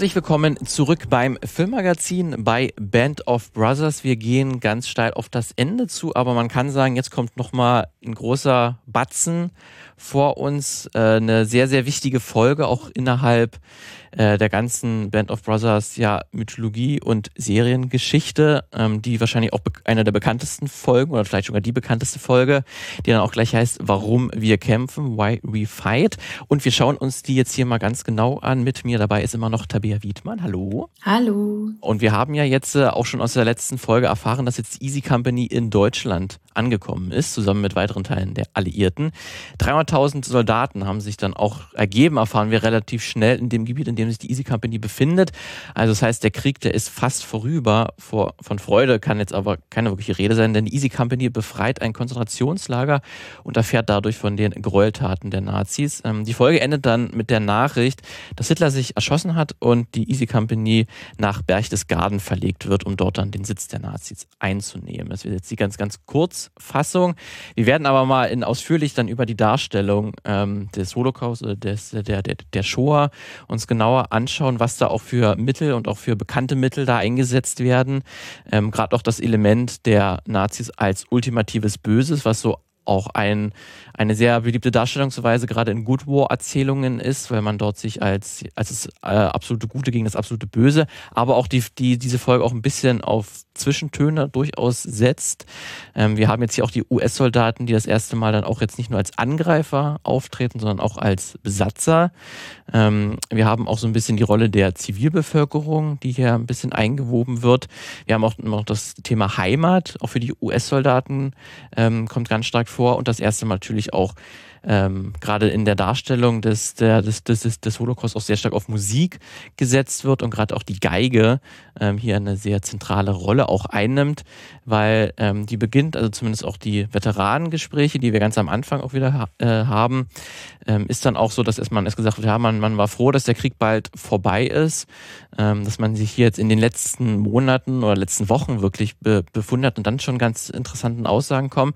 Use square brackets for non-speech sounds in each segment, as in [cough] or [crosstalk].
Herzlich willkommen zurück beim Filmmagazin bei Band of Brothers. Wir gehen ganz steil auf das Ende zu, aber man kann sagen, jetzt kommt noch mal ein großer Batzen vor uns, äh, eine sehr sehr wichtige Folge auch innerhalb äh, der ganzen Band of Brothers ja Mythologie und Seriengeschichte, ähm, die wahrscheinlich auch eine der bekanntesten Folgen oder vielleicht sogar die bekannteste Folge, die dann auch gleich heißt, warum wir kämpfen, why we fight. Und wir schauen uns die jetzt hier mal ganz genau an. Mit mir dabei ist immer noch Tabea Wiedmann. Hallo. Hallo. Und wir haben ja jetzt äh, auch schon aus der letzten Folge erfahren, dass jetzt Easy Company in Deutschland angekommen ist, zusammen mit weiteren Teilen der Alliierten. 300.000 Soldaten haben sich dann auch ergeben, erfahren wir relativ schnell in dem Gebiet, in dem sich die Easy Company befindet. Also das heißt, der Krieg, der ist fast vorüber. Vor, von Freude kann jetzt aber keine wirkliche Rede sein, denn die Easy Company befreit ein Konzentrationslager und erfährt dadurch von den Gräueltaten der Nazis. Ähm, die Folge endet dann mit der Nachricht, dass Hitler sich erschossen hat und die Easy Company nach Berchtesgaden verlegt wird, um dort dann den Sitz der Nazis einzunehmen. Das wird jetzt die ganz, ganz Kurzfassung. Wir werden aber mal in ausführlich dann über die Darstellung ähm, des Holocaust oder des, der, der, der Shoah uns genau genauer anschauen, was da auch für Mittel und auch für bekannte Mittel da eingesetzt werden. Ähm, Gerade auch das Element der Nazis als ultimatives Böses, was so auch ein, eine sehr beliebte Darstellungsweise gerade in Good War-Erzählungen ist, weil man dort sich als, als das äh, absolute Gute gegen das absolute Böse, aber auch die, die, diese Folge auch ein bisschen auf Zwischentöne durchaus setzt. Ähm, wir haben jetzt hier auch die US-Soldaten, die das erste Mal dann auch jetzt nicht nur als Angreifer auftreten, sondern auch als Besatzer. Ähm, wir haben auch so ein bisschen die Rolle der Zivilbevölkerung, die hier ein bisschen eingewoben wird. Wir haben auch noch das Thema Heimat, auch für die US-Soldaten ähm, kommt ganz stark vor und das erste Mal natürlich auch ähm, gerade in der Darstellung des, der, des, des, des Holocaust auch sehr stark auf Musik gesetzt wird und gerade auch die Geige ähm, hier eine sehr zentrale Rolle auch einnimmt, weil ähm, die beginnt, also zumindest auch die Veteranengespräche, die wir ganz am Anfang auch wieder äh, haben, ähm, ist dann auch so, dass erstmal erst gesagt wird, ja, man, man war froh, dass der Krieg bald vorbei ist, ähm, dass man sich hier jetzt in den letzten Monaten oder letzten Wochen wirklich be befunden hat und dann schon ganz interessanten Aussagen kommen,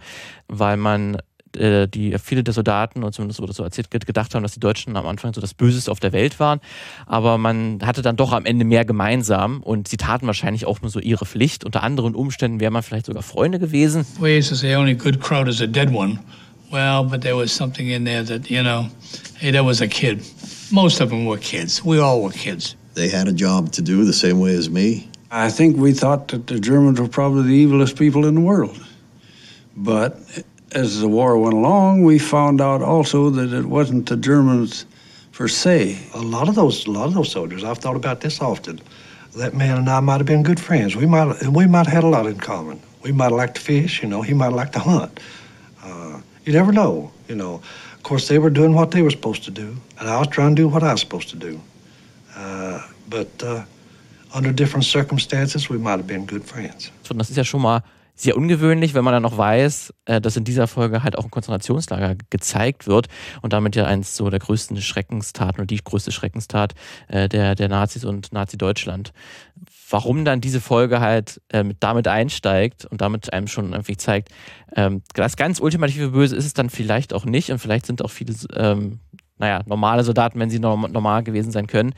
weil man äh, die viele der Soldaten, und zumindest wurde so erzählt, gedacht haben, dass die Deutschen am Anfang so das Böseste auf der Welt waren. Aber man hatte dann doch am Ende mehr gemeinsam und sie taten wahrscheinlich auch nur so ihre Pflicht. Unter anderen Umständen wäre man vielleicht sogar Freunde gewesen. We used to say only good crowd is a dead one. Well, but there was something in there that, you know, hey, that was a kid. Most of them were kids. We all were kids. They had a job to do the same way as me. I think we thought that the Germans were probably the evilest people in the world. But as the war went along, we found out also that it wasn't the Germans per se. A lot of those, a lot of those soldiers, I've thought about this often. That man and I might have been good friends. We might, and we might have had a lot in common. We might have liked to fish, you know. He might have liked to hunt. Uh, you never know, you know. Of course, they were doing what they were supposed to do, and I was trying to do what I was supposed to do. Uh, but uh, under different circumstances, we might have been good friends. So, das ist ja schon mal sehr ungewöhnlich, wenn man dann noch weiß, äh, dass in dieser Folge halt auch ein Konzentrationslager gezeigt wird und damit ja eins so der größten Schreckenstaten oder die größte Schreckenstat äh, der, der Nazis und Nazi-Deutschland. Warum dann diese Folge halt äh, damit einsteigt und damit einem schon irgendwie zeigt, ähm, das ganz ultimative Böse ist es dann vielleicht auch nicht und vielleicht sind auch viele ähm, naja, normale Soldaten, wenn sie normal gewesen sein können.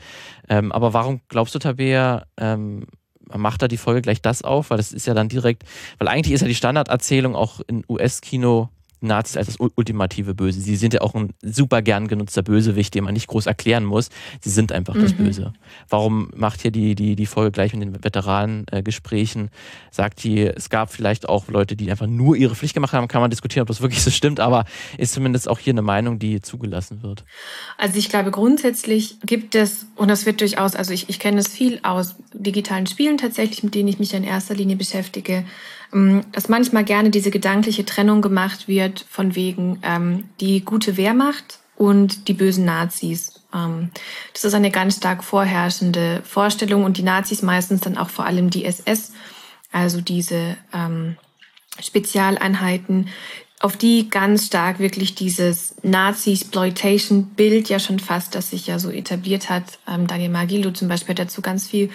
Ähm, aber warum glaubst du, Tabea, ähm, macht da die Folge gleich das auf, weil das ist ja dann direkt, weil eigentlich ist ja die Standarderzählung auch in US-Kino Nazis als das ultimative Böse. Sie sind ja auch ein super gern genutzter Bösewicht, den man nicht groß erklären muss. Sie sind einfach mhm. das Böse. Warum macht hier die, die, die Folge gleich mit den Veteranengesprächen? Äh, sagt die, es gab vielleicht auch Leute, die einfach nur ihre Pflicht gemacht haben. Kann man diskutieren, ob das wirklich so stimmt, aber ist zumindest auch hier eine Meinung, die zugelassen wird. Also ich glaube, grundsätzlich gibt es, und das wird durchaus, also ich, ich kenne es viel aus digitalen Spielen tatsächlich, mit denen ich mich in erster Linie beschäftige, ähm, dass manchmal gerne diese gedankliche Trennung gemacht wird von wegen ähm, die gute Wehrmacht und die bösen Nazis. Ähm, das ist eine ganz stark vorherrschende Vorstellung und die Nazis meistens dann auch vor allem die SS, also diese ähm, Spezialeinheiten, auf die ganz stark wirklich dieses Nazi-Exploitation-Bild ja schon fast, das sich ja so etabliert hat. Ähm, Daniel Magilo zum Beispiel hat dazu ganz viel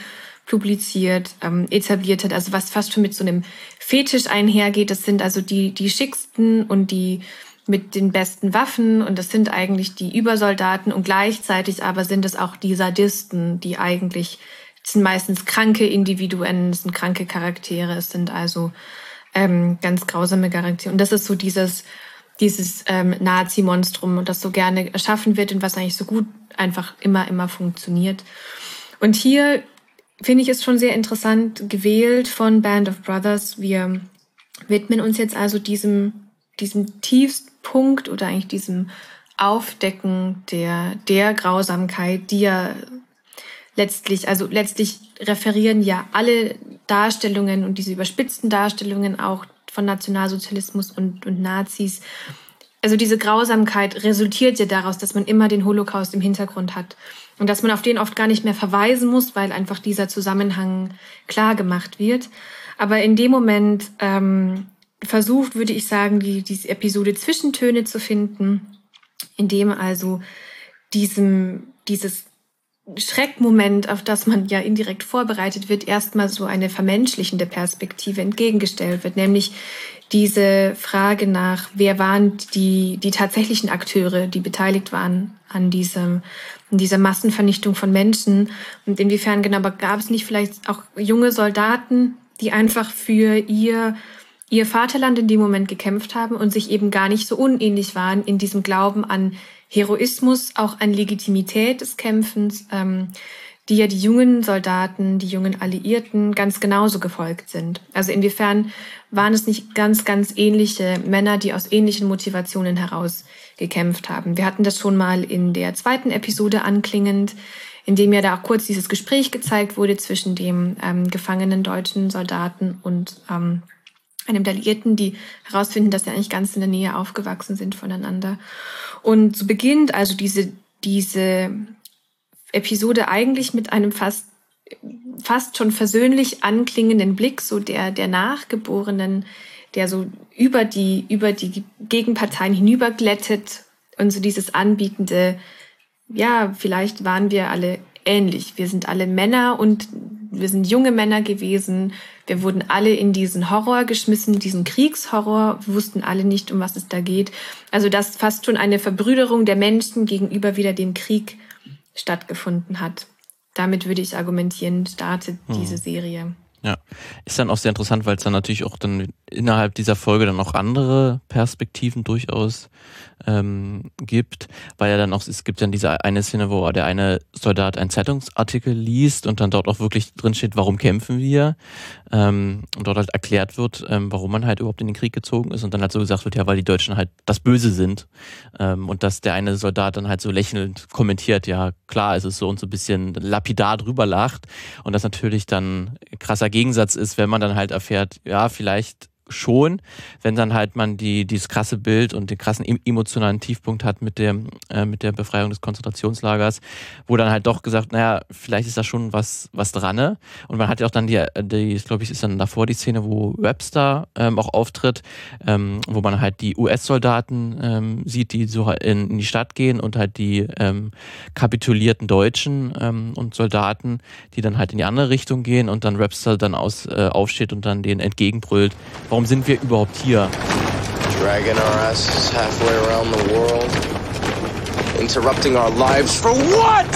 publiziert, ähm, etabliert hat, also was fast schon mit so einem Fetisch einhergeht. Das sind also die, die schicksten und die mit den besten Waffen und das sind eigentlich die Übersoldaten und gleichzeitig aber sind es auch die Sadisten, die eigentlich sind meistens kranke Individuen, es sind kranke Charaktere, es sind also ähm, ganz grausame Charaktere. Und das ist so dieses, dieses ähm, Nazi-Monstrum, das so gerne erschaffen wird und was eigentlich so gut einfach immer, immer funktioniert. Und hier finde ich es schon sehr interessant gewählt von Band of Brothers. Wir widmen uns jetzt also diesem, diesem Tiefstpunkt oder eigentlich diesem Aufdecken der, der Grausamkeit, die ja letztlich, also letztlich referieren ja alle Darstellungen und diese überspitzten Darstellungen auch von Nationalsozialismus und, und Nazis. Also diese Grausamkeit resultiert ja daraus, dass man immer den Holocaust im Hintergrund hat und dass man auf den oft gar nicht mehr verweisen muss, weil einfach dieser Zusammenhang klar gemacht wird. Aber in dem Moment ähm, versucht, würde ich sagen, die, diese Episode Zwischentöne zu finden, in dem also diesem, dieses Schreckmoment, auf das man ja indirekt vorbereitet wird, erstmal so eine vermenschlichende Perspektive entgegengestellt wird, nämlich diese Frage nach, wer waren die, die tatsächlichen Akteure, die beteiligt waren an diesem, an dieser Massenvernichtung von Menschen und inwiefern genau, aber gab es nicht vielleicht auch junge Soldaten, die einfach für ihr, ihr Vaterland in dem Moment gekämpft haben und sich eben gar nicht so unähnlich waren in diesem Glauben an Heroismus, auch an Legitimität des Kämpfens, ähm, die ja die jungen Soldaten, die jungen Alliierten ganz genauso gefolgt sind. Also inwiefern waren es nicht ganz, ganz ähnliche Männer, die aus ähnlichen Motivationen heraus gekämpft haben. Wir hatten das schon mal in der zweiten Episode anklingend, in dem ja da auch kurz dieses Gespräch gezeigt wurde zwischen dem ähm, gefangenen deutschen Soldaten und ähm, einem der Alliierten, die herausfinden, dass sie eigentlich ganz in der Nähe aufgewachsen sind voneinander. Und so beginnt also diese, diese Episode eigentlich mit einem fast, fast schon versöhnlich anklingenden Blick, so der, der Nachgeborenen, der so über die, über die Gegenparteien hinüberglättet und so dieses anbietende, ja, vielleicht waren wir alle ähnlich. Wir sind alle Männer und wir sind junge Männer gewesen. Wir wurden alle in diesen Horror geschmissen, diesen Kriegshorror, wir wussten alle nicht, um was es da geht. Also dass fast schon eine Verbrüderung der Menschen gegenüber wieder dem Krieg stattgefunden hat. Damit würde ich argumentieren, startet hm. diese Serie. Ja, ist dann auch sehr interessant, weil es dann natürlich auch dann innerhalb dieser Folge dann auch andere Perspektiven durchaus ähm, gibt, weil ja dann auch, es gibt dann diese eine Szene, wo der eine Soldat einen Zeitungsartikel liest und dann dort auch wirklich drin steht, warum kämpfen wir? Ähm, und dort halt erklärt wird, ähm, warum man halt überhaupt in den Krieg gezogen ist und dann halt so gesagt wird, ja, weil die Deutschen halt das Böse sind ähm, und dass der eine Soldat dann halt so lächelnd kommentiert, ja, klar, es ist so und so ein bisschen lapidar drüber lacht und das natürlich dann krasser Gegensatz ist, wenn man dann halt erfährt, ja, vielleicht schon, wenn dann halt man die dieses krasse Bild und den krassen emotionalen Tiefpunkt hat mit dem äh, mit der Befreiung des Konzentrationslagers, wo dann halt doch gesagt, naja, vielleicht ist da schon was was dran. Ne? Und man hat ja auch dann die, die glaube ich, ist dann davor die Szene, wo Webster ähm, auch auftritt, ähm, wo man halt die US-Soldaten ähm, sieht, die so in, in, die Stadt gehen und halt die ähm, kapitulierten Deutschen ähm, und Soldaten, die dann halt in die andere Richtung gehen und dann Webster dann aus äh, aufsteht und dann denen entgegenbrüllt, warum sind wir überhaupt hier? Dragging our asses halfway around the world. Interrupting our lives for what?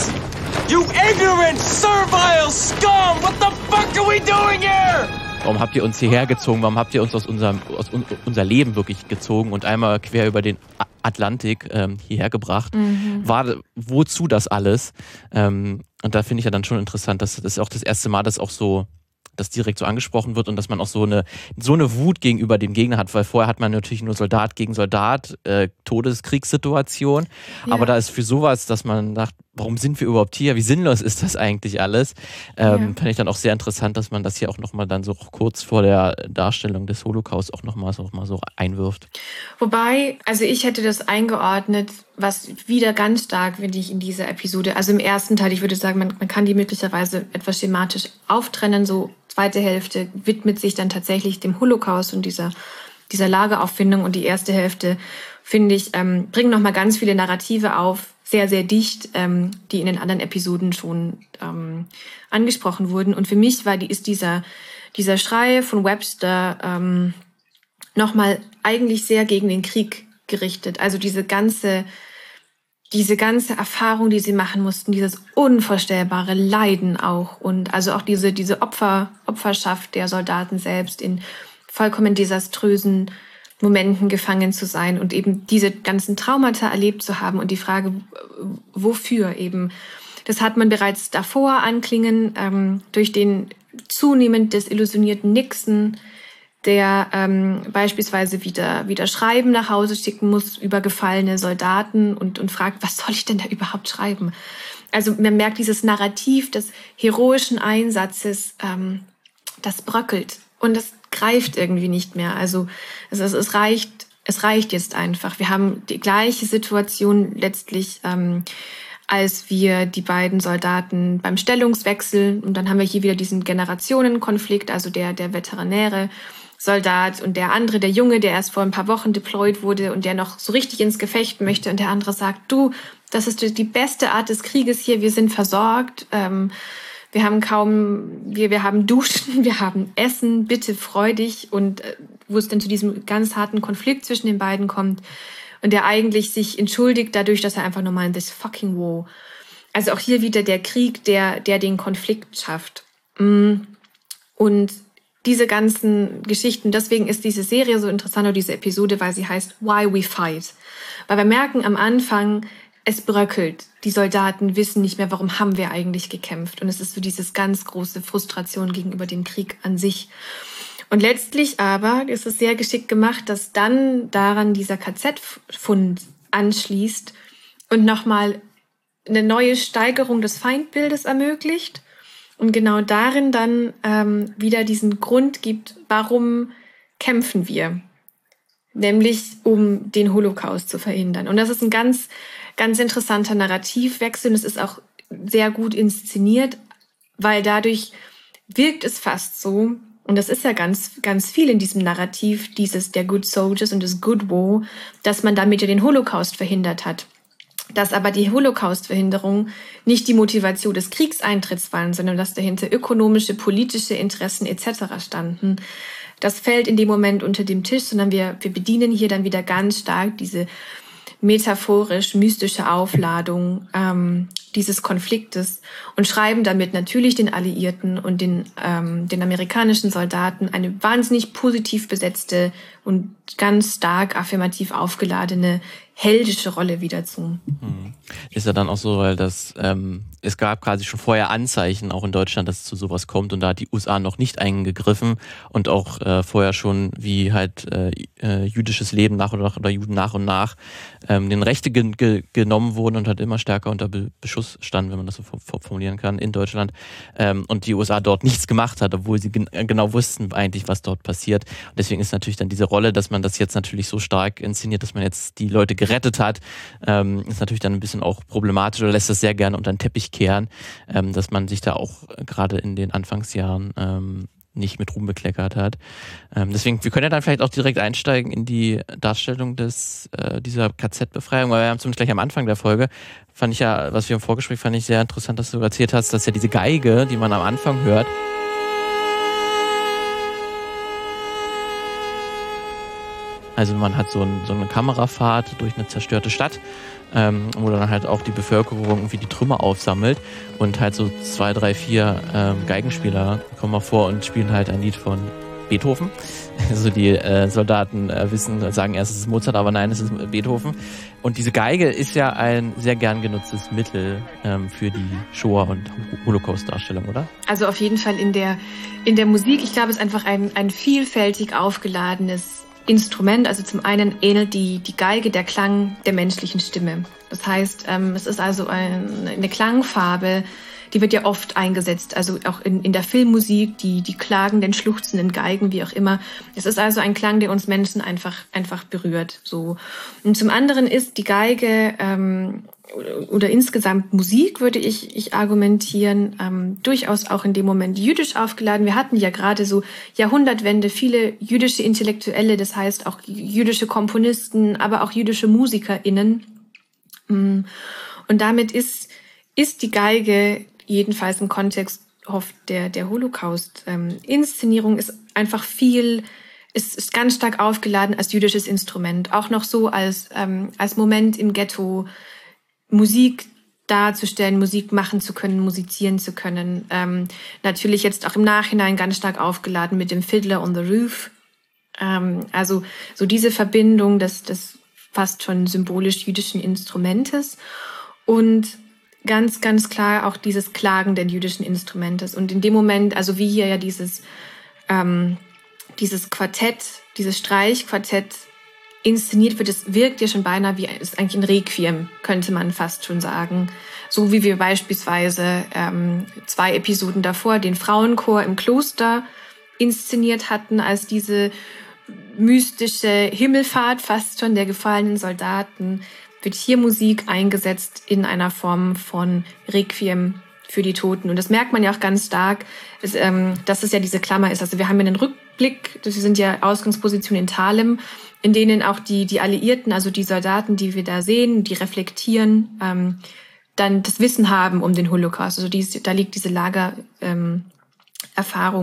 You ignorant, servile scum! What the fuck are we doing here? Warum habt ihr uns hierher gezogen? Warum habt ihr uns aus unserem aus un unser Leben wirklich gezogen und einmal quer über den Atlantik ähm, hierher gebracht? Mhm. War wozu das alles? Ähm, und da finde ich ja dann schon interessant, dass das ist auch das erste Mal, dass auch so das direkt so angesprochen wird und dass man auch so eine, so eine Wut gegenüber dem Gegner hat, weil vorher hat man natürlich nur Soldat gegen Soldat, äh, Todeskriegssituation. Ja. Aber da ist für sowas, dass man sagt, warum sind wir überhaupt hier? Wie sinnlos ist das eigentlich alles? Ähm, ja. Fand ich dann auch sehr interessant, dass man das hier auch nochmal dann so kurz vor der Darstellung des Holocaust auch nochmal so, mal so einwirft. Wobei, also ich hätte das eingeordnet, was wieder ganz stark, finde ich, in dieser Episode, also im ersten Teil, ich würde sagen, man, man kann die möglicherweise etwas schematisch auftrennen, so zweite Hälfte widmet sich dann tatsächlich dem Holocaust und dieser, dieser Lagerauffindung und die erste Hälfte, finde ich, ähm, bringen nochmal ganz viele Narrative auf, sehr, sehr dicht, ähm, die in den anderen Episoden schon ähm, angesprochen wurden. Und für mich war die, ist dieser, dieser Schrei von Webster ähm, nochmal eigentlich sehr gegen den Krieg gerichtet. Also diese ganze, diese ganze Erfahrung, die sie machen mussten, dieses unvorstellbare Leiden auch und also auch diese, diese Opfer, Opferschaft der Soldaten selbst in vollkommen desaströsen Momenten gefangen zu sein und eben diese ganzen Traumata erlebt zu haben und die Frage, wofür eben. Das hat man bereits davor anklingen ähm, durch den zunehmend desillusionierten Nixon, der ähm, beispielsweise wieder, wieder Schreiben nach Hause schicken muss über gefallene Soldaten und, und fragt, was soll ich denn da überhaupt schreiben? Also man merkt dieses Narrativ des heroischen Einsatzes, ähm, das bröckelt und das greift irgendwie nicht mehr. Also es, es, es reicht, es reicht jetzt einfach. Wir haben die gleiche Situation letztlich. Ähm, als wir die beiden Soldaten beim Stellungswechsel, und dann haben wir hier wieder diesen Generationenkonflikt, also der, der Veteranäre Soldat und der andere, der Junge, der erst vor ein paar Wochen deployed wurde und der noch so richtig ins Gefecht möchte und der andere sagt, du, das ist die beste Art des Krieges hier, wir sind versorgt, ähm, wir haben kaum, wir, wir haben Duschen, [laughs] wir haben Essen, bitte freu dich und äh, wo es dann zu diesem ganz harten Konflikt zwischen den beiden kommt und der eigentlich sich entschuldigt dadurch, dass er einfach nur in this fucking war. Also auch hier wieder der Krieg, der, der den Konflikt schafft. Mm. Und diese ganzen Geschichten, deswegen ist diese Serie so interessant oder diese Episode, weil sie heißt Why We Fight. Weil wir merken am Anfang, es bröckelt. Die Soldaten wissen nicht mehr, warum haben wir eigentlich gekämpft. Und es ist so dieses ganz große Frustration gegenüber dem Krieg an sich. Und letztlich aber ist es sehr geschickt gemacht, dass dann daran dieser KZ-Fund anschließt und nochmal eine neue Steigerung des Feindbildes ermöglicht und genau darin dann ähm, wieder diesen Grund gibt, warum kämpfen wir, nämlich um den Holocaust zu verhindern. Und das ist ein ganz, ganz interessanter Narrativwechsel und es ist auch sehr gut inszeniert, weil dadurch wirkt es fast so, und das ist ja ganz, ganz viel in diesem Narrativ, dieses der Good Soldiers und des Good War, dass man damit ja den Holocaust verhindert hat. Dass aber die Holocaust-Verhinderung nicht die Motivation des Kriegseintritts waren, sondern dass dahinter ökonomische, politische Interessen etc. standen. Das fällt in dem Moment unter dem Tisch, sondern wir, wir bedienen hier dann wieder ganz stark diese metaphorisch mystische Aufladung ähm, dieses Konfliktes und schreiben damit natürlich den Alliierten und den, ähm, den amerikanischen Soldaten eine wahnsinnig positiv besetzte und ganz stark affirmativ aufgeladene heldische Rolle wieder zu. Ist ja dann auch so, weil das ähm, es gab quasi schon vorher Anzeichen, auch in Deutschland, dass es zu sowas kommt und da hat die USA noch nicht eingegriffen und auch äh, vorher schon, wie halt äh, äh, jüdisches Leben nach und nach oder Juden nach und nach ähm, den Rechte ge ge genommen wurden und halt immer stärker unter Be Beschuss standen, wenn man das so formulieren kann, in Deutschland ähm, und die USA dort [laughs] nichts gemacht hat, obwohl sie gen genau wussten eigentlich, was dort passiert. Und deswegen ist natürlich dann diese Rolle, dass man das jetzt natürlich so stark inszeniert, dass man jetzt die Leute gerettet hat, ähm, ist natürlich dann ein bisschen auch problematisch oder lässt das sehr gerne unter den Teppich kehren, ähm, dass man sich da auch gerade in den Anfangsjahren ähm, nicht mit Ruhm bekleckert hat. Ähm, deswegen, wir können ja dann vielleicht auch direkt einsteigen in die Darstellung des, äh, dieser KZ-Befreiung, weil wir haben zumindest gleich am Anfang der Folge, fand ich ja, was wir im Vorgespräch fand ich sehr interessant, dass du erzählt hast, dass ja diese Geige, die man am Anfang hört, Also man hat so, ein, so eine Kamerafahrt durch eine zerstörte Stadt, ähm, wo dann halt auch die Bevölkerung irgendwie die Trümmer aufsammelt und halt so zwei, drei, vier ähm, Geigenspieler kommen mal vor und spielen halt ein Lied von Beethoven. [laughs] Also die äh, Soldaten äh, wissen, sagen erst es ist Mozart, aber nein, es ist Beethoven. Und diese Geige ist ja ein sehr gern genutztes Mittel ähm, für die Shoah- und Holocaust-Darstellung, oder? Also auf jeden Fall in der, in der Musik. Ich glaube, es ist einfach ein, ein vielfältig aufgeladenes Instrument. Also zum einen ähnelt die, die Geige der Klang der menschlichen Stimme. Das heißt, ähm, es ist also ein, eine Klangfarbe, die wird ja oft eingesetzt, also auch in, in der Filmmusik, die, die klagenden, schluchzenden Geigen, wie auch immer. Es ist also ein Klang, der uns Menschen einfach, einfach berührt. So. Und zum anderen ist die Geige ähm, oder insgesamt Musik, würde ich, ich argumentieren, ähm, durchaus auch in dem Moment jüdisch aufgeladen. Wir hatten ja gerade so Jahrhundertwende viele jüdische Intellektuelle, das heißt auch jüdische Komponisten, aber auch jüdische MusikerInnen. Mm. Und damit ist, ist die Geige jedenfalls im Kontext oft der, der Holocaust-Inszenierung ähm, ist einfach viel ist, ist ganz stark aufgeladen als jüdisches Instrument. Auch noch so als, ähm, als Moment im Ghetto Musik darzustellen, Musik machen zu können, musizieren zu können. Ähm, natürlich jetzt auch im Nachhinein ganz stark aufgeladen mit dem Fiddler on the Roof. Ähm, also so diese Verbindung des, des fast schon symbolisch jüdischen Instrumentes und ganz, ganz klar auch dieses Klagen den jüdischen Instrumentes. Und in dem Moment, also wie hier ja dieses ähm, dieses Quartett, dieses Streichquartett inszeniert wird, es wirkt ja schon beinahe wie ist eigentlich ein Requiem, könnte man fast schon sagen. So wie wir beispielsweise ähm, zwei Episoden davor den Frauenchor im Kloster inszeniert hatten, als diese mystische Himmelfahrt fast schon der gefallenen Soldaten, wird hier Musik eingesetzt in einer Form von Requiem für die Toten. Und das merkt man ja auch ganz stark, dass, ähm, dass es ja diese Klammer ist. Also wir haben ja einen Rückblick, das sind ja Ausgangspositionen in Thalem, in denen auch die, die Alliierten, also die Soldaten, die wir da sehen, die reflektieren, ähm, dann das Wissen haben um den Holocaust. Also dies, da liegt diese Lagererfahrung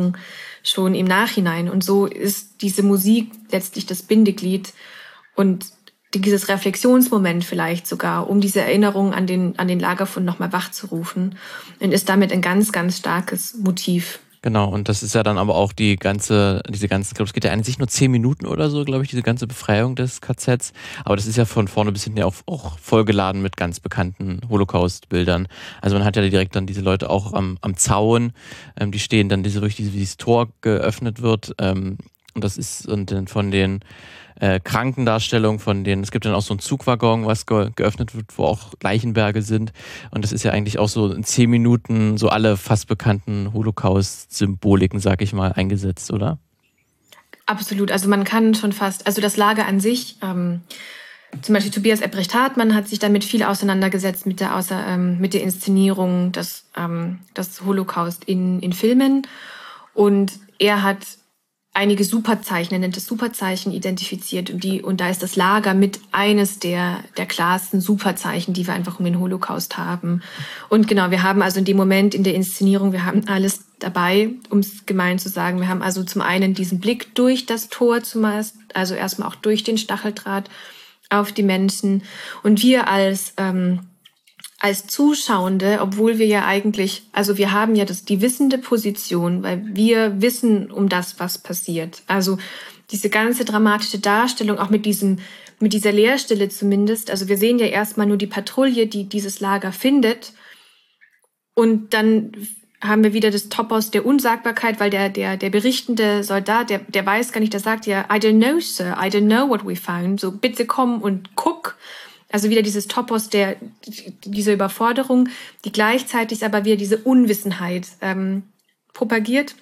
ähm, schon im Nachhinein. Und so ist diese Musik letztlich das Bindeglied und dieses Reflexionsmoment vielleicht sogar, um diese Erinnerung an den, an den Lagerfund nochmal wachzurufen und ist damit ein ganz, ganz starkes Motiv. Genau, und das ist ja dann aber auch die ganze, diese ganze, ich glaube, es geht ja eigentlich nur zehn Minuten oder so, glaube ich, diese ganze Befreiung des KZs. Aber das ist ja von vorne bis hinten ja auch, auch vollgeladen mit ganz bekannten Holocaust-Bildern. Also man hat ja direkt dann diese Leute auch am, am Zaun, ähm, die stehen dann diese, durch dieses, dieses Tor geöffnet wird. Ähm, und das ist und dann von den äh, Krankendarstellungen, von denen, es gibt dann auch so einen Zugwaggon, was ge geöffnet wird, wo auch Leichenberge sind. Und das ist ja eigentlich auch so in zehn Minuten so alle fast bekannten Holocaust-Symboliken, sag ich mal, eingesetzt, oder? Absolut. Also man kann schon fast, also das Lager an sich, ähm, zum Beispiel Tobias Ebrecht-Hartmann hat sich damit viel auseinandergesetzt mit der, außer, ähm, mit der Inszenierung des, ähm, des Holocaust in, in Filmen. Und er hat einige Superzeichen, er nennt es Superzeichen, identifiziert. Und, die, und da ist das Lager mit eines der, der klarsten Superzeichen, die wir einfach um den Holocaust haben. Und genau, wir haben also in dem Moment in der Inszenierung, wir haben alles dabei, um es gemein zu sagen. Wir haben also zum einen diesen Blick durch das Tor zumeist, also erstmal auch durch den Stacheldraht auf die Menschen. Und wir als... Ähm, als Zuschauende, obwohl wir ja eigentlich, also wir haben ja das, die wissende Position, weil wir wissen um das, was passiert. Also diese ganze dramatische Darstellung, auch mit diesem, mit dieser Leerstelle zumindest. Also wir sehen ja erstmal nur die Patrouille, die dieses Lager findet. Und dann haben wir wieder das Topos der Unsagbarkeit, weil der, der, der berichtende Soldat, der, der weiß gar nicht, der sagt ja, I don't know, sir, I don't know what we found. So, bitte komm und guck. Also wieder dieses Topos der, dieser Überforderung, die gleichzeitig aber wieder diese Unwissenheit ähm, propagiert.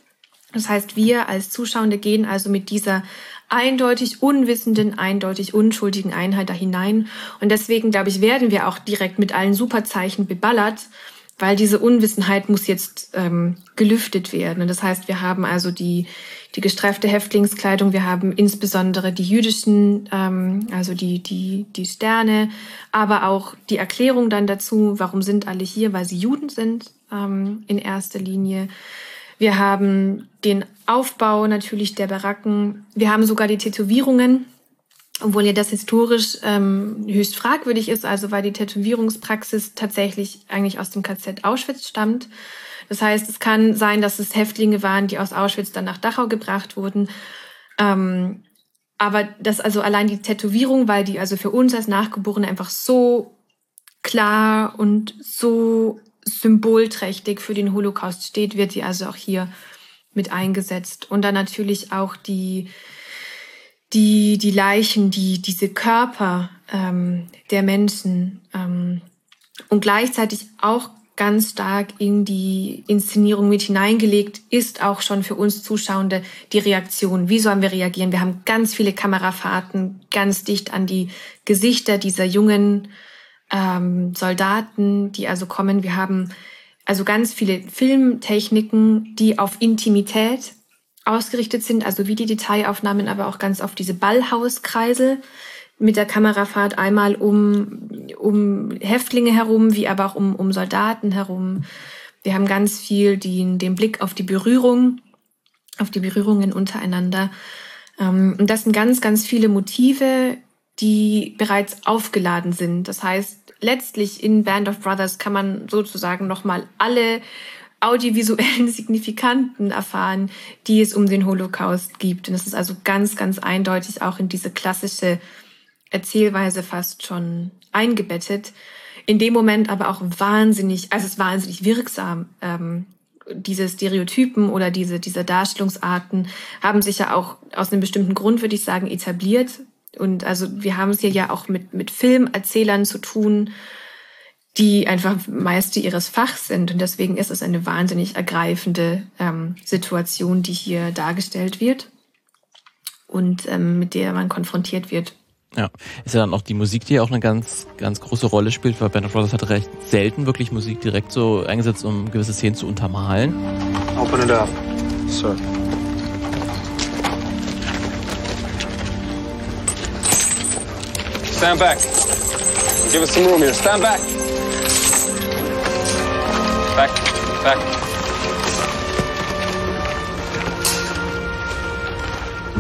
Das heißt, wir als Zuschauende gehen also mit dieser eindeutig unwissenden, eindeutig unschuldigen Einheit da hinein. Und deswegen, glaube ich, werden wir auch direkt mit allen Superzeichen beballert, weil diese Unwissenheit muss jetzt ähm, gelüftet werden. Und das heißt, wir haben also die, die gestreifte Häftlingskleidung, wir haben insbesondere die jüdischen, ähm, also die, die, die Sterne, aber auch die Erklärung dann dazu, warum sind alle hier, weil sie Juden sind ähm, in erster Linie. Wir haben den Aufbau natürlich der Baracken. Wir haben sogar die Tätowierungen, obwohl ja das historisch ähm, höchst fragwürdig ist, also weil die Tätowierungspraxis tatsächlich eigentlich aus dem KZ Auschwitz stammt. Das heißt, es kann sein, dass es Häftlinge waren, die aus Auschwitz dann nach Dachau gebracht wurden. Ähm, aber das also allein die Tätowierung, weil die also für uns als Nachgeborene einfach so klar und so symbolträchtig für den Holocaust steht, wird die also auch hier mit eingesetzt. Und dann natürlich auch die, die, die Leichen, die, diese Körper ähm, der Menschen ähm, und gleichzeitig auch ganz stark in die Inszenierung mit hineingelegt ist, auch schon für uns Zuschauende die Reaktion. Wie sollen wir reagieren? Wir haben ganz viele Kamerafahrten ganz dicht an die Gesichter dieser jungen ähm, Soldaten, die also kommen. Wir haben also ganz viele Filmtechniken, die auf Intimität ausgerichtet sind, also wie die Detailaufnahmen, aber auch ganz auf diese Ballhauskreisel mit der Kamerafahrt einmal um, um Häftlinge herum, wie aber auch um, um Soldaten herum. Wir haben ganz viel die, den Blick auf die Berührung, auf die Berührungen untereinander. Ähm, und das sind ganz, ganz viele Motive, die bereits aufgeladen sind. Das heißt, letztlich in Band of Brothers kann man sozusagen nochmal alle audiovisuellen [laughs] Signifikanten erfahren, die es um den Holocaust gibt. Und das ist also ganz, ganz eindeutig auch in diese klassische Erzählweise fast schon eingebettet. In dem Moment aber auch wahnsinnig, also es ist wahnsinnig wirksam. Ähm, diese Stereotypen oder diese, diese Darstellungsarten haben sich ja auch aus einem bestimmten Grund, würde ich sagen, etabliert. Und also wir haben es hier ja auch mit, mit Filmerzählern zu tun, die einfach Meister ihres Fachs sind. Und deswegen ist es eine wahnsinnig ergreifende ähm, Situation, die hier dargestellt wird und ähm, mit der man konfrontiert wird. Ja, ist ja dann auch die Musik, die ja auch eine ganz, ganz große Rolle spielt, weil Band of Brothers hat recht selten wirklich Musik direkt so eingesetzt, um gewisse Szenen zu untermalen. Open it up, sir. Stand back. Give us some room here. Stand back. Back, back.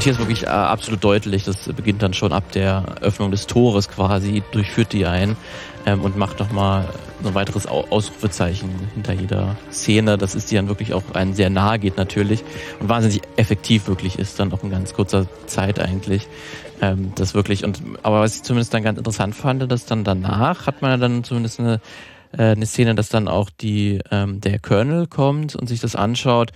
Und hier ist wirklich äh, absolut deutlich, das beginnt dann schon ab der Öffnung des Tores quasi, durchführt die ein ähm, und macht nochmal so ein weiteres Ausrufezeichen hinter jeder Szene. Das ist die dann wirklich auch einen sehr nahe geht natürlich und wahnsinnig effektiv wirklich ist, dann auch in ganz kurzer Zeit eigentlich. Ähm, das wirklich, und aber was ich zumindest dann ganz interessant fand, dass dann danach hat man ja dann zumindest eine äh, eine Szene, dass dann auch die ähm, der Colonel kommt und sich das anschaut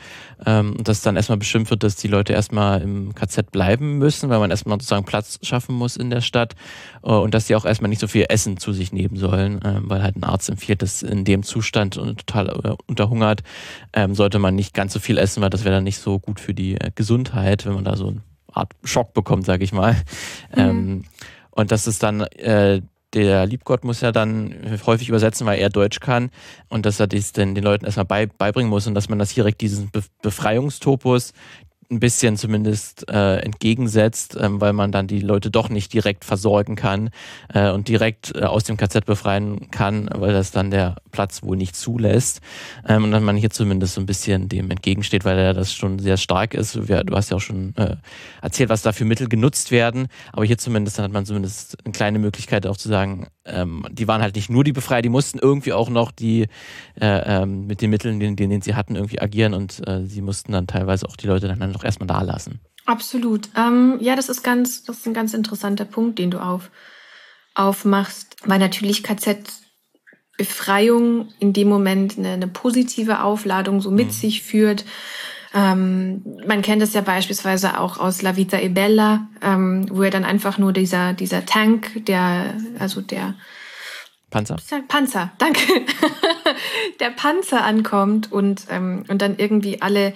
ähm, und dass dann erstmal bestimmt wird, dass die Leute erstmal im KZ bleiben müssen, weil man erstmal sozusagen Platz schaffen muss in der Stadt äh, und dass sie auch erstmal nicht so viel Essen zu sich nehmen sollen, äh, weil halt ein Arzt empfiehlt, dass in dem Zustand und total äh, unterhungert ähm, sollte man nicht ganz so viel essen, weil das wäre dann nicht so gut für die äh, Gesundheit, wenn man da so eine Art Schock bekommt, sage ich mal. Mhm. Ähm, und dass es dann äh, der Liebgott muss ja dann häufig übersetzen, weil er Deutsch kann und dass er das den, den Leuten erstmal bei, beibringen muss und dass man das direkt diesen Befreiungstopus, ein bisschen zumindest äh, entgegensetzt, ähm, weil man dann die Leute doch nicht direkt versorgen kann äh, und direkt äh, aus dem KZ befreien kann, weil das dann der Platz wohl nicht zulässt. Ähm, und dann man hier zumindest so ein bisschen dem entgegensteht, weil er das schon sehr stark ist. Du hast ja auch schon äh, erzählt, was da für Mittel genutzt werden, aber hier zumindest hat man zumindest eine kleine Möglichkeit auch zu sagen, ähm, die waren halt nicht nur die Befreier, die mussten irgendwie auch noch die äh, ähm, mit den Mitteln, denen, denen sie hatten, irgendwie agieren und äh, sie mussten dann teilweise auch die Leute dann doch erstmal da lassen. Absolut. Ähm, ja, das ist ganz, das ist ein ganz interessanter Punkt, den du auf, aufmachst, weil natürlich KZ Befreiung in dem Moment eine, eine positive Aufladung so mit mhm. sich führt. Ähm, man kennt es ja beispielsweise auch aus La Vita e Bella, ähm, wo er dann einfach nur dieser, dieser Tank, der, also der Panzer. Panzer, danke. [laughs] der Panzer ankommt und, ähm, und dann irgendwie alle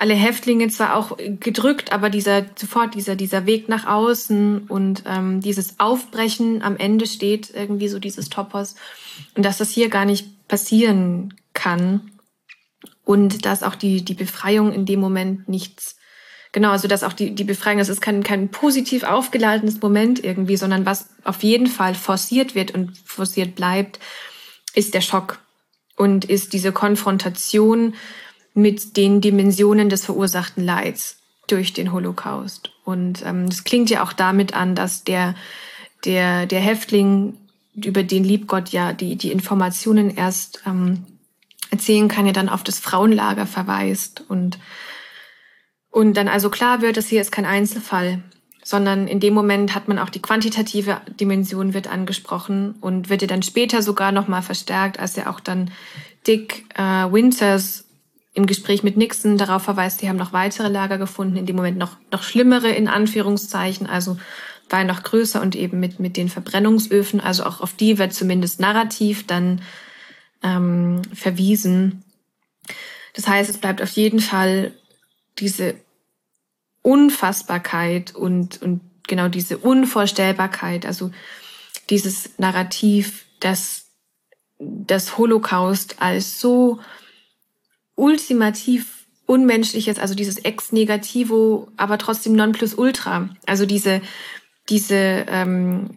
alle Häftlinge zwar auch gedrückt, aber dieser sofort dieser dieser Weg nach außen und ähm, dieses Aufbrechen am Ende steht irgendwie so dieses Topos. Und dass das hier gar nicht passieren kann und dass auch die die Befreiung in dem Moment nichts genau also dass auch die die Befreiung das ist kein kein positiv aufgeladenes Moment irgendwie sondern was auf jeden Fall forciert wird und forciert bleibt ist der Schock und ist diese Konfrontation mit den Dimensionen des verursachten Leids durch den Holocaust. Und ähm, das klingt ja auch damit an, dass der, der, der Häftling, über den Liebgott ja die, die Informationen erst ähm, erzählen kann, ja dann auf das Frauenlager verweist. Und, und dann also klar wird, dass hier ist kein Einzelfall, sondern in dem Moment hat man auch die quantitative Dimension wird angesprochen und wird ja dann später sogar nochmal verstärkt, als ja auch dann Dick äh, Winters im Gespräch mit Nixon darauf verweist, sie haben noch weitere Lager gefunden, in dem Moment noch, noch schlimmere in Anführungszeichen, also war noch größer und eben mit, mit den Verbrennungsöfen, also auch auf die wird zumindest narrativ dann ähm, verwiesen. Das heißt, es bleibt auf jeden Fall diese Unfassbarkeit und, und genau diese Unvorstellbarkeit, also dieses Narrativ, dass das Holocaust als so ultimativ Unmenschliches, also dieses Ex Negativo, aber trotzdem Nonplusultra. Also diese, diese ähm,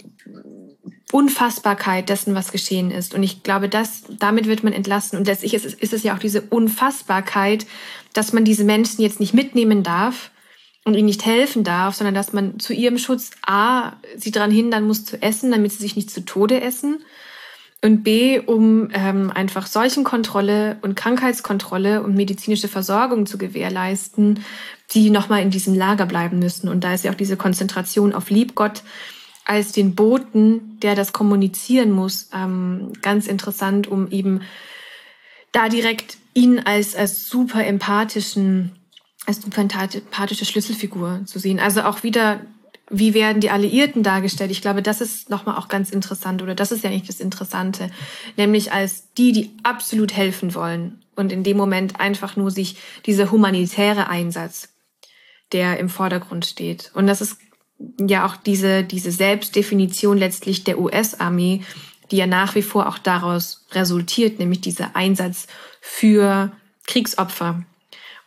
Unfassbarkeit dessen, was geschehen ist. Und ich glaube, dass damit wird man entlassen. Und letztlich ist ist es ja auch diese Unfassbarkeit, dass man diese Menschen jetzt nicht mitnehmen darf und ihnen nicht helfen darf, sondern dass man zu ihrem Schutz A, sie daran hindern muss zu essen, damit sie sich nicht zu Tode essen und B, um ähm, einfach Seuchenkontrolle und Krankheitskontrolle und medizinische Versorgung zu gewährleisten, die nochmal in diesem Lager bleiben müssen. Und da ist ja auch diese Konzentration auf Liebgott als den Boten, der das kommunizieren muss, ähm, ganz interessant, um eben da direkt ihn als, als super empathischen, als super empathische Schlüsselfigur zu sehen. Also auch wieder wie werden die Alliierten dargestellt? Ich glaube, das ist nochmal auch ganz interessant oder das ist ja nicht das Interessante, nämlich als die, die absolut helfen wollen und in dem Moment einfach nur sich dieser humanitäre Einsatz, der im Vordergrund steht. Und das ist ja auch diese, diese Selbstdefinition letztlich der US-Armee, die ja nach wie vor auch daraus resultiert, nämlich dieser Einsatz für Kriegsopfer,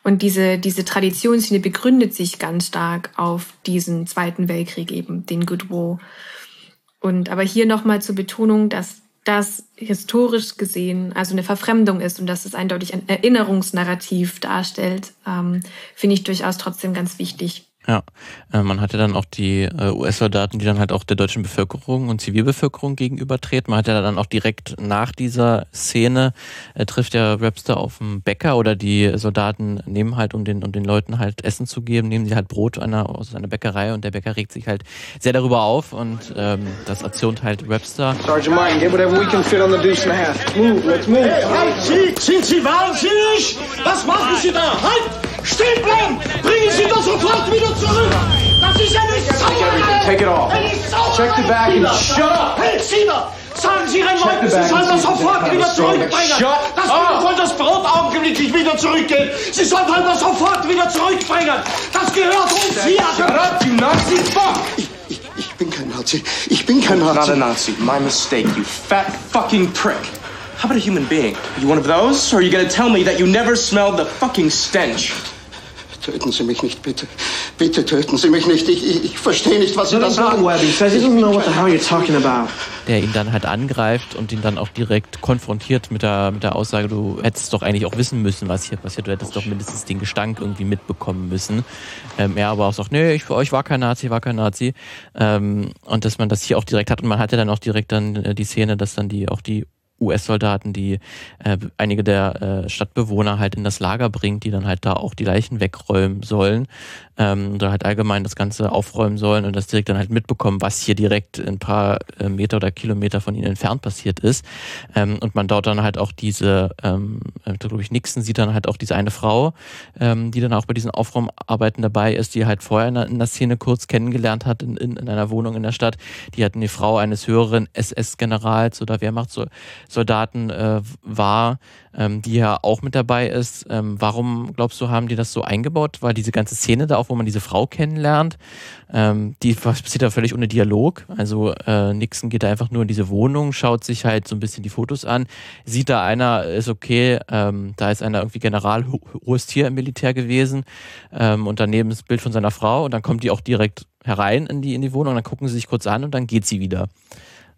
und diese, diese Traditionsschiene begründet sich ganz stark auf diesen Zweiten Weltkrieg eben, den Good War. Und aber hier nochmal zur Betonung, dass das historisch gesehen also eine Verfremdung ist und dass es eindeutig ein Erinnerungsnarrativ darstellt, ähm, finde ich durchaus trotzdem ganz wichtig. Ja, äh, man hatte dann auch die äh, US-Soldaten, die dann halt auch der deutschen Bevölkerung und Zivilbevölkerung gegenübertreten. Man hat ja dann auch direkt nach dieser Szene äh, trifft der Rapster auf einen Bäcker oder die Soldaten nehmen halt, um den, um den Leuten halt Essen zu geben, nehmen sie halt Brot einer, aus einer Bäckerei und der Bäcker regt sich halt sehr darüber auf und ähm, das erzürnt halt Rapster. Sergeant Martin, get whatever we can fit on the deuce and a half. Move, let's move. Hey, halt, Sie, sind Sie wahnsinnig? Was machen Sie da? Halt! Stehen bleiben! Bringen Sie das sofort wieder zurück! Das ist ja nicht Sauerei! Take it off. Check the back and shut up! Sagen Sie Ihren Leuten, Sie sollen das sofort wieder zurückbringen! Das soll das Brot augenblicklich wieder zurückgehen! Sie sollen das sofort wieder zurückbringen! Das gehört uns hier! Shut up, you Nazi fuck! Ich, ich, ich bin kein Nazi. Ich bin kein Nazi. Not a Nazi. My mistake, you fat fucking prick. How about a human being? Are you one of those? Or are you gonna tell me that you never smelled the fucking stench? Töten Sie mich nicht, bitte. Bitte töten Sie mich nicht. Ich, ich, ich verstehe nicht, was Sie da sagen. Der ihn dann halt angreift und ihn dann auch direkt konfrontiert mit der, mit der Aussage, du hättest doch eigentlich auch wissen müssen, was hier passiert. Du hättest doch mindestens den Gestank irgendwie mitbekommen müssen. Ähm, er aber auch sagt, nee, ich für euch war kein Nazi, war kein Nazi. Ähm, und dass man das hier auch direkt hat. Und man hatte dann auch direkt dann äh, die Szene, dass dann die auch die US-Soldaten, die äh, einige der äh, Stadtbewohner halt in das Lager bringt, die dann halt da auch die Leichen wegräumen sollen ähm, oder halt allgemein das Ganze aufräumen sollen und das direkt dann halt mitbekommen, was hier direkt ein paar äh, Meter oder Kilometer von ihnen entfernt passiert ist. Ähm, und man dort dann halt auch diese, ähm, äh, glaube ich, Nixon sieht dann halt auch diese eine Frau, ähm, die dann auch bei diesen Aufräumarbeiten dabei ist, die halt vorher in der, in der Szene kurz kennengelernt hat in, in, in einer Wohnung in der Stadt. Die hat eine Frau eines höheren SS-Generals oder Wehrmachtssoldaten äh, war, ähm, die ja auch mit dabei ist. Ähm, warum glaubst du, haben die das so eingebaut? Weil diese ganze Szene da auch, wo man diese Frau kennenlernt, ähm, die passiert da völlig ohne Dialog. Also äh, Nixon geht da einfach nur in diese Wohnung, schaut sich halt so ein bisschen die Fotos an, sieht da einer, ist okay, ähm, da ist einer irgendwie General, hohes Tier im Militär gewesen ähm, und daneben das Bild von seiner Frau und dann kommt die auch direkt herein in die, in die Wohnung, dann gucken sie sich kurz an und dann geht sie wieder.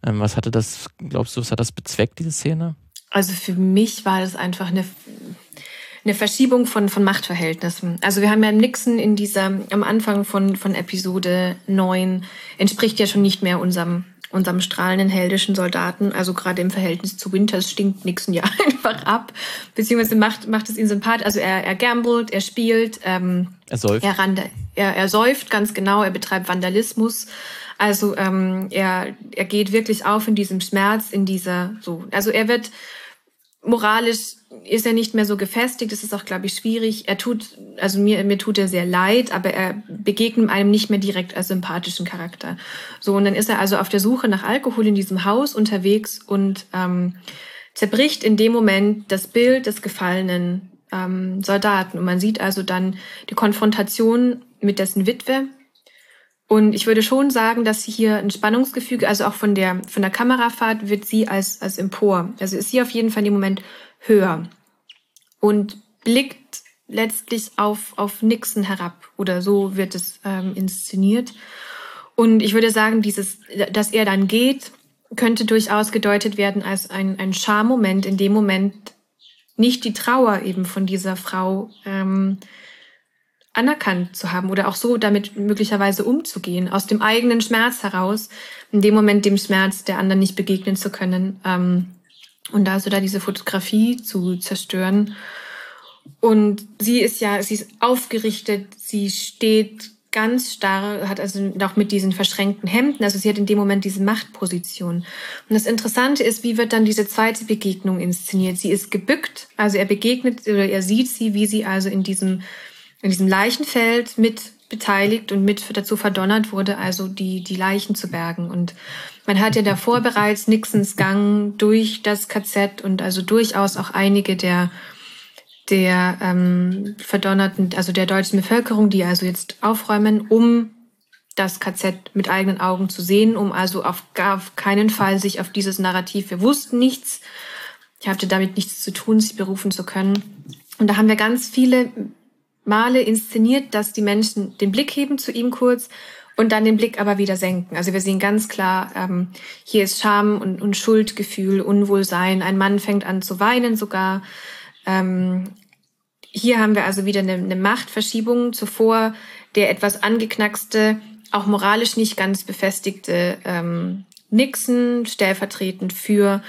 Ähm, was hatte das, glaubst du, was hat das bezweckt, diese Szene? Also für mich war das einfach eine, eine Verschiebung von, von Machtverhältnissen. Also wir haben ja Nixon in dieser, am Anfang von, von Episode 9, entspricht ja schon nicht mehr unserem, unserem strahlenden heldischen Soldaten. Also gerade im Verhältnis zu Winters stinkt Nixon ja [laughs] einfach ab, beziehungsweise macht, macht es ihn sympathisch. Also er, er gambelt, er spielt, ähm, er säuft. Er, rande, er, er säuft ganz genau, er betreibt Vandalismus. Also ähm, er, er geht wirklich auf in diesem Schmerz, in dieser so. Also er wird moralisch ist er nicht mehr so gefestigt. Das ist auch, glaube ich, schwierig. Er tut, also mir, mir tut er sehr leid, aber er begegnet einem nicht mehr direkt als sympathischen Charakter. So, und dann ist er also auf der Suche nach Alkohol in diesem Haus unterwegs und ähm, zerbricht in dem Moment das Bild des gefallenen ähm, Soldaten. Und man sieht also dann die Konfrontation mit dessen Witwe, und ich würde schon sagen, dass sie hier ein Spannungsgefüge, also auch von der, von der Kamerafahrt wird sie als, als empor. Also ist sie auf jeden Fall dem Moment höher und blickt letztlich auf, auf Nixon herab. Oder so wird es ähm, inszeniert. Und ich würde sagen, dieses, dass er dann geht, könnte durchaus gedeutet werden als ein, ein Schammoment, in dem Moment nicht die Trauer eben von dieser Frau ähm, anerkannt zu haben oder auch so damit möglicherweise umzugehen, aus dem eigenen Schmerz heraus, in dem Moment dem Schmerz der anderen nicht begegnen zu können. Ähm, und da so da diese Fotografie zu zerstören. Und sie ist ja, sie ist aufgerichtet, sie steht ganz starr, hat also auch mit diesen verschränkten Hemden, also sie hat in dem Moment diese Machtposition. Und das Interessante ist, wie wird dann diese zweite Begegnung inszeniert? Sie ist gebückt, also er begegnet oder er sieht sie, wie sie also in diesem, in diesem Leichenfeld mit beteiligt und mit dazu verdonnert wurde, also die, die Leichen zu bergen. Und man hat ja davor bereits Nixons Gang durch das KZ und also durchaus auch einige der der ähm, verdonnerten, also der deutschen Bevölkerung, die also jetzt aufräumen, um das KZ mit eigenen Augen zu sehen, um also auf auf keinen Fall sich auf dieses Narrativ, wir wussten nichts, ich hatte damit nichts zu tun, sich berufen zu können. Und da haben wir ganz viele Male inszeniert, dass die Menschen den Blick heben zu ihm kurz und dann den Blick aber wieder senken. Also wir sehen ganz klar, ähm, hier ist Scham und, und Schuldgefühl, Unwohlsein. Ein Mann fängt an zu weinen sogar. Ähm, hier haben wir also wieder eine, eine Machtverschiebung. Zuvor der etwas angeknackste, auch moralisch nicht ganz befestigte ähm, Nixon, stellvertretend für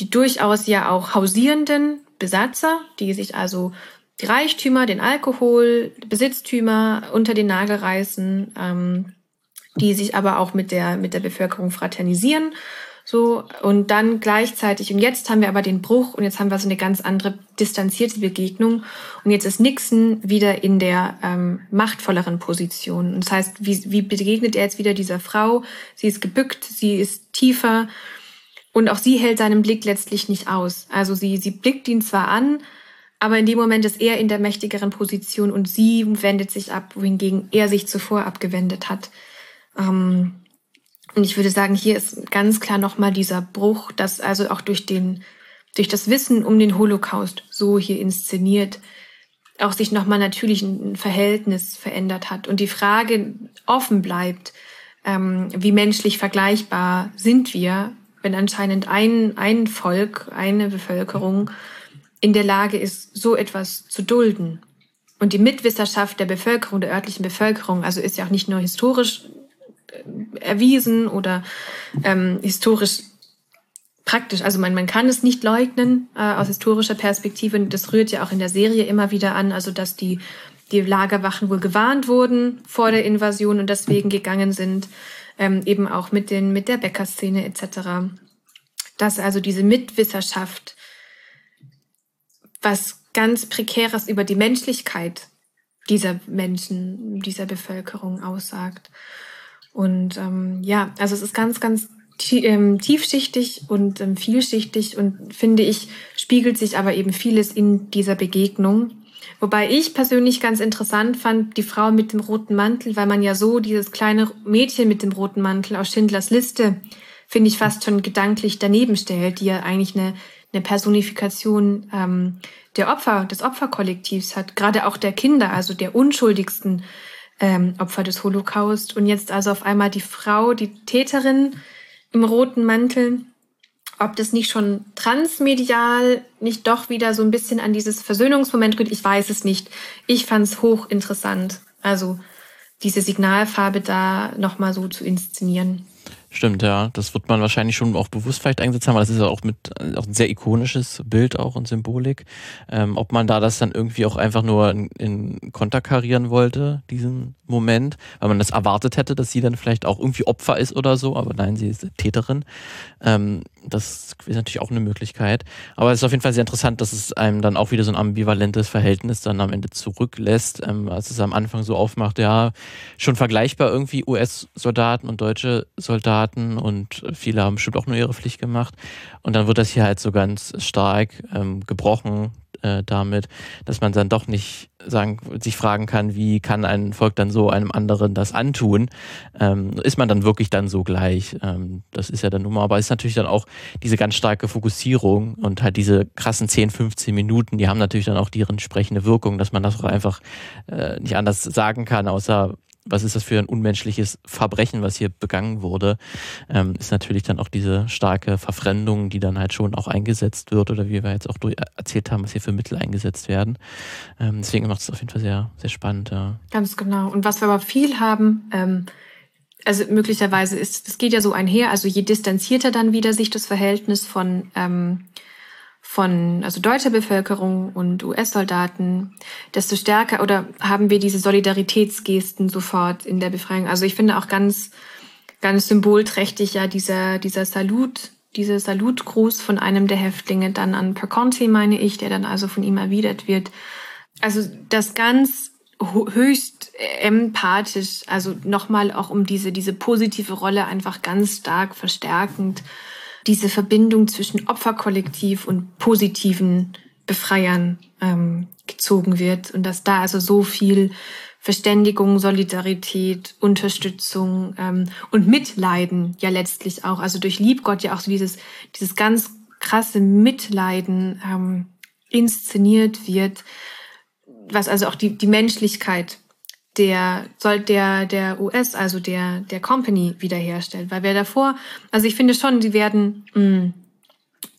die durchaus ja auch hausierenden Besatzer, die sich also die Reichtümer, den Alkohol, Besitztümer unter den Nagel reißen, ähm, die sich aber auch mit der, mit der Bevölkerung fraternisieren so, und dann gleichzeitig, und jetzt haben wir aber den Bruch und jetzt haben wir so eine ganz andere distanzierte Begegnung. Und jetzt ist Nixon wieder in der ähm, machtvolleren Position. Und das heißt, wie, wie begegnet er jetzt wieder dieser Frau? Sie ist gebückt, sie ist tiefer. Und auch sie hält seinen Blick letztlich nicht aus. Also sie, sie blickt ihn zwar an, aber in dem Moment ist er in der mächtigeren Position und sie wendet sich ab, wohingegen er sich zuvor abgewendet hat. Ähm, und ich würde sagen, hier ist ganz klar nochmal dieser Bruch, dass also auch durch den, durch das Wissen um den Holocaust so hier inszeniert, auch sich nochmal natürlich ein Verhältnis verändert hat und die Frage offen bleibt, ähm, wie menschlich vergleichbar sind wir, wenn anscheinend ein, ein Volk, eine Bevölkerung in der Lage ist, so etwas zu dulden. Und die Mitwisserschaft der Bevölkerung, der örtlichen Bevölkerung, also ist ja auch nicht nur historisch erwiesen oder ähm, historisch praktisch. Also man, man kann es nicht leugnen äh, aus historischer Perspektive. Das rührt ja auch in der Serie immer wieder an, also dass die, die Lagerwachen wohl gewarnt wurden vor der Invasion und deswegen gegangen sind, ähm, eben auch mit, den, mit der Bäckerszene etc. Dass also diese Mitwisserschaft was ganz Prekäres über die Menschlichkeit dieser Menschen, dieser Bevölkerung aussagt. Und ähm, ja, also es ist ganz, ganz ähm, tiefschichtig und ähm, vielschichtig und finde ich, spiegelt sich aber eben vieles in dieser Begegnung. Wobei ich persönlich ganz interessant fand, die Frau mit dem roten Mantel, weil man ja so dieses kleine Mädchen mit dem roten Mantel aus Schindlers Liste, finde ich fast schon gedanklich daneben stellt, die ja eigentlich eine, eine Personifikation ähm, der Opfer, des Opferkollektivs hat, gerade auch der Kinder, also der unschuldigsten ähm, Opfer des Holocaust. Und jetzt also auf einmal die Frau, die Täterin im roten Mantel. Ob das nicht schon transmedial nicht doch wieder so ein bisschen an dieses Versöhnungsmoment geht, ich weiß es nicht. Ich fand es hochinteressant. Also diese Signalfarbe da nochmal so zu inszenieren. Stimmt, ja. Das wird man wahrscheinlich schon auch bewusst vielleicht eingesetzt haben, weil das ist ja auch mit auch ein sehr ikonisches Bild auch und Symbolik. Ähm, ob man da das dann irgendwie auch einfach nur in, in Konter karieren wollte, diesen Moment, weil man das erwartet hätte, dass sie dann vielleicht auch irgendwie Opfer ist oder so, aber nein, sie ist Täterin. Ähm, das ist natürlich auch eine Möglichkeit. Aber es ist auf jeden Fall sehr interessant, dass es einem dann auch wieder so ein ambivalentes Verhältnis dann am Ende zurücklässt, ähm, als es am Anfang so aufmacht, ja, schon vergleichbar irgendwie US-Soldaten und deutsche Soldaten und viele haben bestimmt auch nur ihre Pflicht gemacht. Und dann wird das hier halt so ganz stark ähm, gebrochen, äh, damit, dass man dann doch nicht sagen, sich fragen kann, wie kann ein Volk dann so einem anderen das antun? Ähm, ist man dann wirklich dann so gleich? Ähm, das ist ja dann nun mal, aber es ist natürlich dann auch diese ganz starke Fokussierung und halt diese krassen 10, 15 Minuten, die haben natürlich dann auch die entsprechende Wirkung, dass man das auch einfach äh, nicht anders sagen kann, außer was ist das für ein unmenschliches Verbrechen, was hier begangen wurde, ähm, ist natürlich dann auch diese starke Verfremdung, die dann halt schon auch eingesetzt wird oder wie wir jetzt auch erzählt haben, was hier für Mittel eingesetzt werden. Ähm, deswegen macht es auf jeden Fall sehr, sehr spannend. Ja. Ganz genau. Und was wir aber viel haben, ähm, also möglicherweise ist, das geht ja so einher, also je distanzierter dann wieder sich das Verhältnis von ähm, von also deutscher Bevölkerung und US-Soldaten, desto stärker oder haben wir diese Solidaritätsgesten sofort in der Befreiung. Also ich finde auch ganz ganz symbolträchtig ja dieser dieser Salut, dieser Salutgruß von einem der Häftlinge dann an Perconte meine ich, der dann also von ihm erwidert wird. Also das ganz höchst empathisch, also nochmal auch um diese diese positive Rolle einfach ganz stark verstärkend diese Verbindung zwischen Opferkollektiv und positiven Befreiern ähm, gezogen wird und dass da also so viel Verständigung, Solidarität, Unterstützung ähm, und Mitleiden ja letztlich auch, also durch Liebgott ja auch so dieses, dieses ganz krasse Mitleiden ähm, inszeniert wird, was also auch die, die Menschlichkeit der soll der der US, also der der Company wiederherstellt, weil wir davor, also ich finde schon, sie werden, mh, hm,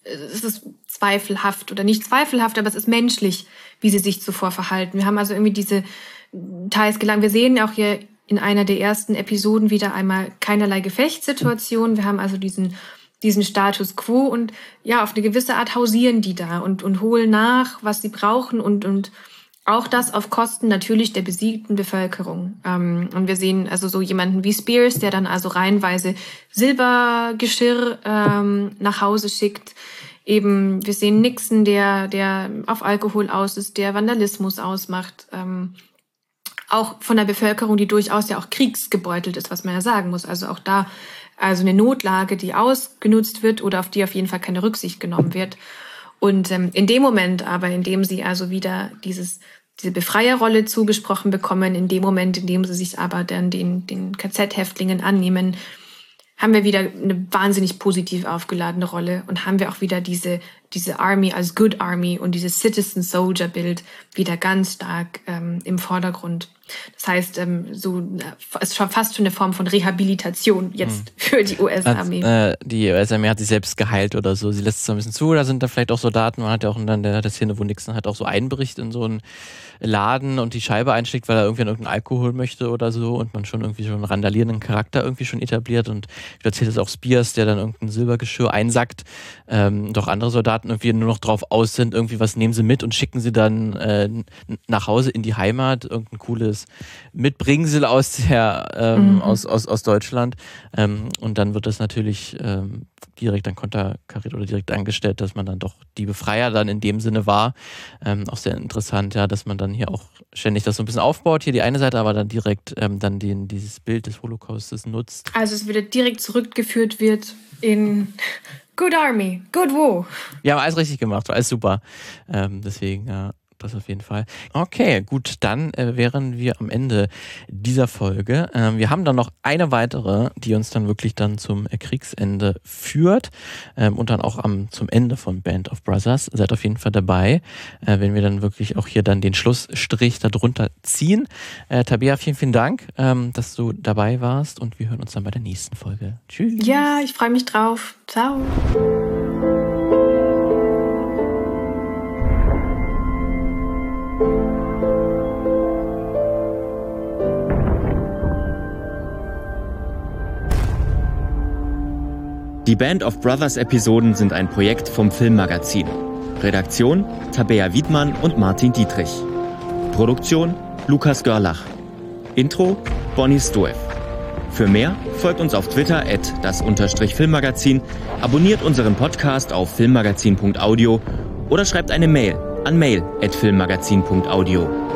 es ist zweifelhaft oder nicht zweifelhaft, aber es ist menschlich, wie sie sich zuvor verhalten. Wir haben also irgendwie diese teils gelangt. Wir sehen auch hier in einer der ersten Episoden wieder einmal keinerlei Gefechtssituation. Wir haben also diesen diesen Status quo und ja, auf eine gewisse Art hausieren die da und, und holen nach, was sie brauchen und, und auch das auf Kosten natürlich der besiegten Bevölkerung. Ähm, und wir sehen also so jemanden wie Spears, der dann also reihenweise Silbergeschirr ähm, nach Hause schickt. Eben, wir sehen Nixon, der, der auf Alkohol aus ist, der Vandalismus ausmacht. Ähm, auch von der Bevölkerung, die durchaus ja auch kriegsgebeutelt ist, was man ja sagen muss. Also auch da, also eine Notlage, die ausgenutzt wird oder auf die auf jeden Fall keine Rücksicht genommen wird. Und ähm, in dem Moment aber, in dem sie also wieder dieses diese Befreierrolle zugesprochen bekommen. In dem Moment, in dem sie sich aber dann den, den KZ-Häftlingen annehmen, haben wir wieder eine wahnsinnig positiv aufgeladene Rolle und haben wir auch wieder diese, diese Army als Good Army und dieses Citizen Soldier Bild wieder ganz stark ähm, im Vordergrund. Das heißt, ähm, so es ist schon fast schon eine Form von Rehabilitation jetzt mhm. für die US-Armee. Äh, die US-Armee hat sich selbst geheilt oder so. Sie lässt es so ein bisschen zu. Da sind da vielleicht auch Soldaten. Man hat ja auch dann der, der Szene, wo Nixon halt auch so einbricht in so einen Laden und die Scheibe einschlägt, weil er irgendwie an irgendeinen Alkohol möchte oder so und man schon irgendwie so einen randalierenden Charakter irgendwie schon etabliert. Und ich erzählt es auch Spears, der dann irgendein Silbergeschirr einsackt. Ähm, doch andere Soldaten irgendwie nur noch drauf aus sind, irgendwie was nehmen sie mit und schicken sie dann äh, nach Hause in die Heimat. Irgendein cooles Mitbringsel aus der ähm, mhm. aus, aus, aus Deutschland. Ähm, und dann wird das natürlich ähm, direkt dann konterkariert oder direkt angestellt, dass man dann doch die Befreier dann in dem Sinne war. Ähm, auch sehr interessant, ja, dass man dann hier auch ständig das so ein bisschen aufbaut, hier die eine Seite, aber dann direkt ähm, dann den, dieses Bild des Holocaustes nutzt. Also es wieder direkt zurückgeführt wird in Good Army, Good War. Ja, alles richtig gemacht, alles super. Ähm, deswegen, ja, das auf jeden Fall. Okay, gut, dann äh, wären wir am Ende dieser Folge. Ähm, wir haben dann noch eine weitere, die uns dann wirklich dann zum äh, Kriegsende führt ähm, und dann auch am, zum Ende von Band of Brothers. Seid auf jeden Fall dabei, äh, wenn wir dann wirklich auch hier dann den Schlussstrich darunter ziehen. Äh, Tabea, vielen, vielen Dank, ähm, dass du dabei warst und wir hören uns dann bei der nächsten Folge. Tschüss. Ja, ich freue mich drauf. Ciao. Die Band of Brothers Episoden sind ein Projekt vom Filmmagazin. Redaktion Tabea Wiedmann und Martin Dietrich. Produktion Lukas Görlach. Intro Bonnie Stoev. Für mehr folgt uns auf Twitter at das Filmmagazin, abonniert unseren Podcast auf filmmagazin.audio oder schreibt eine Mail an mail at filmmagazin.audio.